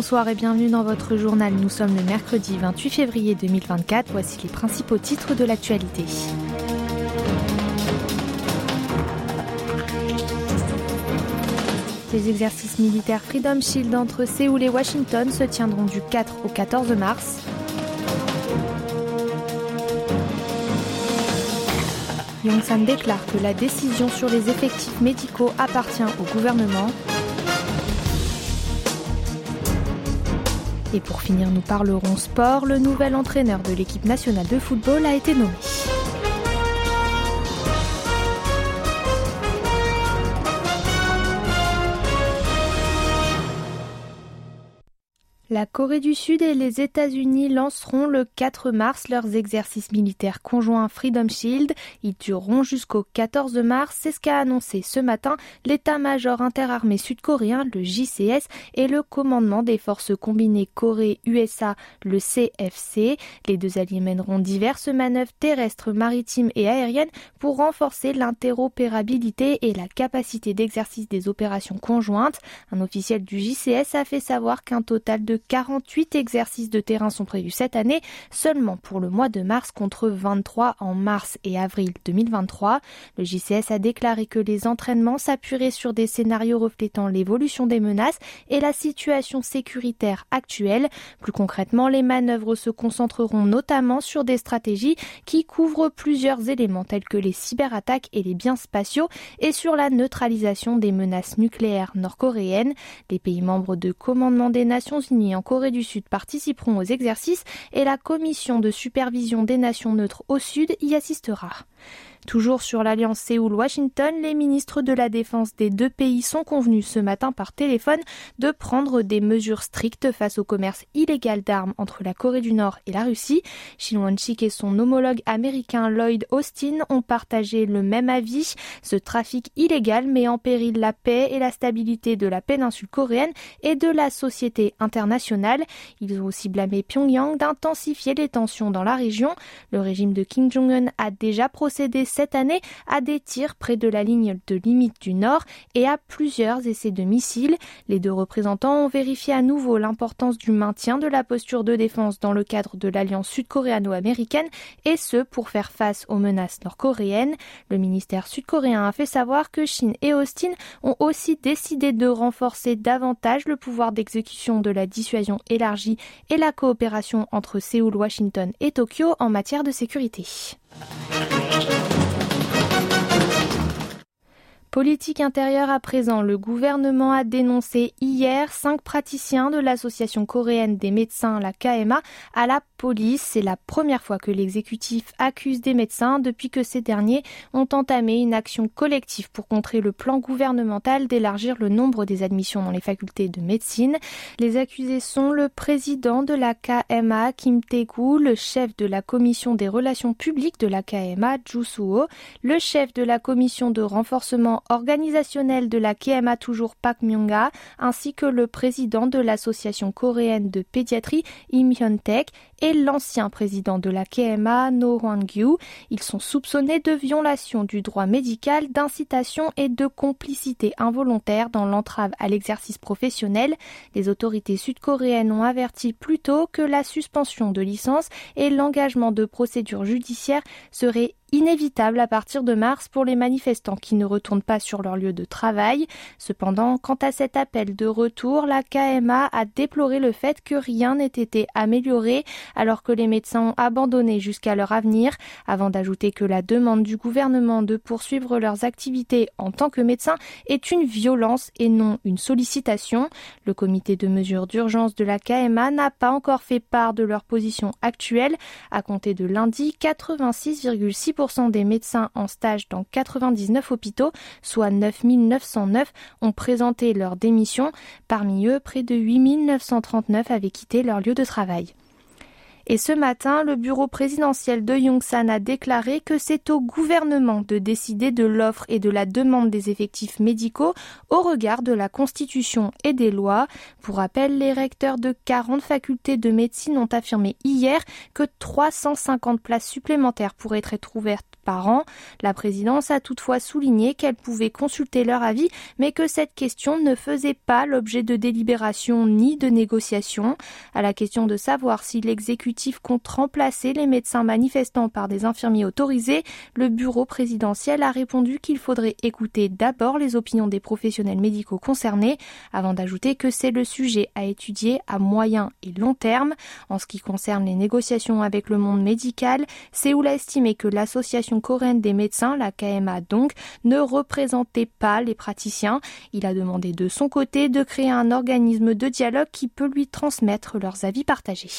bonsoir et bienvenue dans votre journal. Nous sommes le mercredi 28 février 2024. Voici les principaux titres de l'actualité. Les exercices militaires Freedom Shield entre Séoul et Washington se tiendront du 4 au 14 mars. Yongsan déclare que la décision sur les effectifs médicaux appartient au gouvernement. Et pour finir, nous parlerons sport. Le nouvel entraîneur de l'équipe nationale de football a été nommé. La Corée du Sud et les États-Unis lanceront le 4 mars leurs exercices militaires conjoints Freedom Shield. Ils dureront jusqu'au 14 mars. C'est ce qu'a annoncé ce matin l'état-major interarmé sud-coréen, le JCS, et le commandement des forces combinées Corée-USA, le CFC. Les deux alliés mèneront diverses manœuvres terrestres, maritimes et aériennes pour renforcer l'interopérabilité et la capacité d'exercice des opérations conjointes. Un officiel du JCS a fait savoir qu'un total de 48 exercices de terrain sont prévus cette année, seulement pour le mois de mars contre 23 en mars et avril 2023. Le JCS a déclaré que les entraînements s'appuieraient sur des scénarios reflétant l'évolution des menaces et la situation sécuritaire actuelle. Plus concrètement, les manœuvres se concentreront notamment sur des stratégies qui couvrent plusieurs éléments tels que les cyberattaques et les biens spatiaux et sur la neutralisation des menaces nucléaires nord-coréennes. Les pays membres de commandement des Nations Unies en Corée du Sud participeront aux exercices et la commission de supervision des nations neutres au Sud y assistera. Toujours sur l'alliance Séoul-Washington, les ministres de la Défense des deux pays sont convenus ce matin par téléphone de prendre des mesures strictes face au commerce illégal d'armes entre la Corée du Nord et la Russie. Shin Won-sik et son homologue américain Lloyd Austin ont partagé le même avis. Ce trafic illégal met en péril la paix et la stabilité de la péninsule coréenne et de la société internationale. Ils ont aussi blâmé Pyongyang d'intensifier les tensions dans la région. Le régime de Kim Jong-un a déjà procédé cette année à des tirs près de la ligne de limite du Nord et à plusieurs essais de missiles. Les deux représentants ont vérifié à nouveau l'importance du maintien de la posture de défense dans le cadre de l'alliance sud-coréano-américaine et ce pour faire face aux menaces nord-coréennes. Le ministère sud-coréen a fait savoir que Chine et Austin ont aussi décidé de renforcer davantage le pouvoir d'exécution de la dissuasion élargie et la coopération entre Séoul, Washington et Tokyo en matière de sécurité. Politique intérieure à présent, le gouvernement a dénoncé hier cinq praticiens de l'association coréenne des médecins, la KMA, à la police. C'est la première fois que l'exécutif accuse des médecins depuis que ces derniers ont entamé une action collective pour contrer le plan gouvernemental d'élargir le nombre des admissions dans les facultés de médecine. Les accusés sont le président de la KMA, Kim Tae-gu, le chef de la commission des relations publiques de la KMA, Suo, le chef de la commission de renforcement organisationnel de la KMA toujours Pak Myung-ga, ainsi que le président de l'association coréenne de pédiatrie Im Hyun-taek et l'ancien président de la KMA No Hwang-gyu. Ils sont soupçonnés de violation du droit médical, d'incitation et de complicité involontaire dans l'entrave à l'exercice professionnel. Les autorités sud-coréennes ont averti plus tôt que la suspension de licence et l'engagement de procédures judiciaires seraient inévitable à partir de mars pour les manifestants qui ne retournent pas sur leur lieu de travail. Cependant, quant à cet appel de retour, la KMA a déploré le fait que rien n'ait été amélioré alors que les médecins ont abandonné jusqu'à leur avenir, avant d'ajouter que la demande du gouvernement de poursuivre leurs activités en tant que médecins est une violence et non une sollicitation. Le comité de mesures d'urgence de la KMA n'a pas encore fait part de leur position actuelle. À compter de lundi, 86,6% des médecins en stage dans 99 hôpitaux, soit 9 909, ont présenté leur démission. Parmi eux, près de 8 939 avaient quitté leur lieu de travail. Et ce matin, le bureau présidentiel de Yongsan a déclaré que c'est au gouvernement de décider de l'offre et de la demande des effectifs médicaux au regard de la Constitution et des lois. Pour rappel, les recteurs de 40 facultés de médecine ont affirmé hier que 350 places supplémentaires pourraient être ouvertes par an. La présidence a toutefois souligné qu'elle pouvait consulter leur avis, mais que cette question ne faisait pas l'objet de délibération ni de négociation. À la question de savoir si l'exécutif compte remplacer les médecins manifestants par des infirmiers autorisés, le bureau présidentiel a répondu qu'il faudrait écouter d'abord les opinions des professionnels médicaux concernés, avant d'ajouter que c'est le sujet à étudier à moyen et long terme. En ce qui concerne les négociations avec le monde médical, Séoul a estimé que l'association coréenne des médecins, la KMA donc, ne représentait pas les praticiens. Il a demandé de son côté de créer un organisme de dialogue qui peut lui transmettre leurs avis partagés.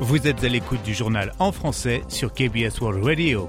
Vous êtes à l'écoute du journal en français sur KBS World Radio.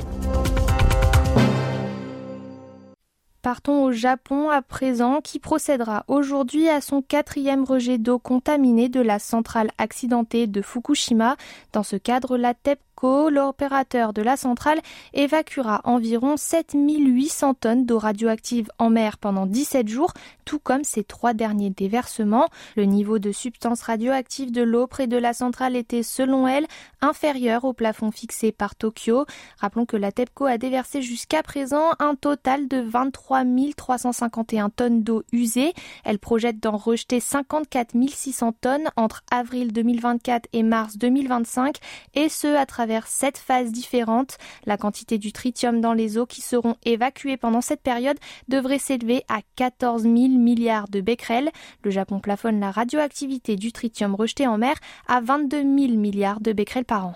Partons au Japon à présent, qui procédera aujourd'hui à son quatrième rejet d'eau contaminée de la centrale accidentée de Fukushima. Dans ce cadre, la TEP l'opérateur de la centrale évacuera environ 7800 tonnes d'eau radioactive en mer pendant 17 jours, tout comme ses trois derniers déversements. Le niveau de substance radioactive de l'eau près de la centrale était, selon elle, inférieur au plafond fixé par Tokyo. Rappelons que la TEPCO a déversé jusqu'à présent un total de 23 351 tonnes d'eau usée. Elle projette d'en rejeter 54 600 tonnes entre avril 2024 et mars 2025, et ce à travers travers sept phases différentes. La quantité du tritium dans les eaux qui seront évacuées pendant cette période devrait s'élever à 14 000 milliards de becquerels. Le Japon plafonne la radioactivité du tritium rejeté en mer à 22 000 milliards de becquerels par an.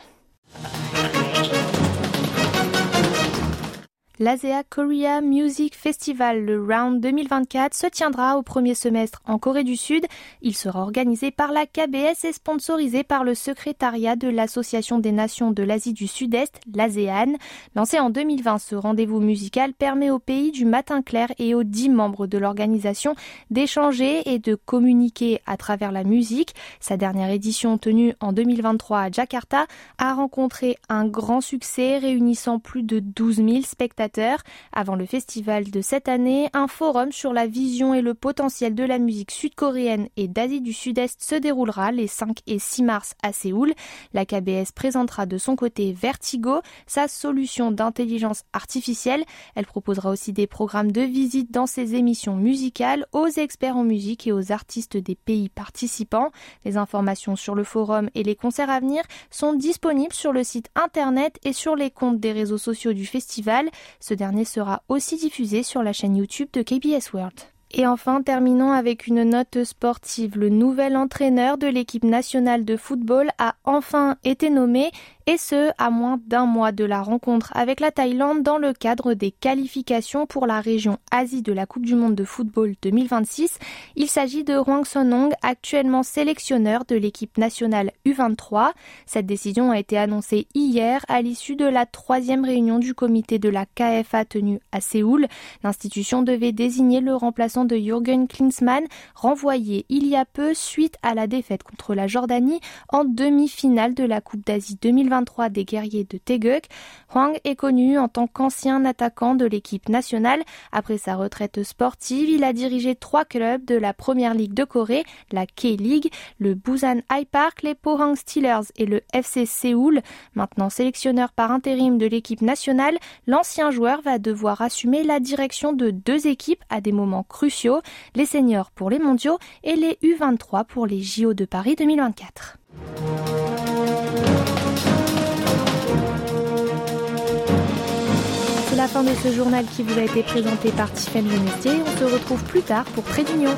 L'ASEA Korea Music Festival, le Round 2024, se tiendra au premier semestre en Corée du Sud. Il sera organisé par la KBS et sponsorisé par le secrétariat de l'Association des Nations de l'Asie du Sud-Est, l'ASEAN. Lancé en 2020, ce rendez-vous musical permet aux pays du matin clair et aux dix membres de l'organisation d'échanger et de communiquer à travers la musique. Sa dernière édition tenue en 2023 à Jakarta a rencontré un grand succès réunissant plus de 12 000 spectateurs avant le festival de cette année, un forum sur la vision et le potentiel de la musique sud-coréenne et d'Asie du Sud-Est se déroulera les 5 et 6 mars à Séoul. La KBS présentera de son côté Vertigo, sa solution d'intelligence artificielle. Elle proposera aussi des programmes de visite dans ses émissions musicales aux experts en musique et aux artistes des pays participants. Les informations sur le forum et les concerts à venir sont disponibles sur le site internet et sur les comptes des réseaux sociaux du festival. Ce dernier sera aussi diffusé sur la chaîne YouTube de KBS World. Et enfin, terminons avec une note sportive. Le nouvel entraîneur de l'équipe nationale de football a enfin été nommé et ce, à moins d'un mois de la rencontre avec la Thaïlande dans le cadre des qualifications pour la région Asie de la Coupe du Monde de football 2026. Il s'agit de Hwang Sonong, actuellement sélectionneur de l'équipe nationale U23. Cette décision a été annoncée hier à l'issue de la troisième réunion du comité de la KFA tenue à Séoul. L'institution devait désigner le remplaçant de Jürgen Klinsmann, renvoyé il y a peu suite à la défaite contre la Jordanie en demi-finale de la Coupe d'Asie 2023 des guerriers de Teguk. Hwang est connu en tant qu'ancien attaquant de l'équipe nationale. Après sa retraite sportive, il a dirigé trois clubs de la première ligue de Corée, la K-League, le Busan High Park, les Pohang Steelers et le FC Séoul. Maintenant sélectionneur par intérim de l'équipe nationale, l'ancien joueur va devoir assumer la direction de deux équipes à des moments cruciaux, les seniors pour les mondiaux et les U23 pour les JO de Paris 2024. Fin de ce journal qui vous a été présenté par Tiffany Genestier. On se retrouve plus tard pour Près d'Union.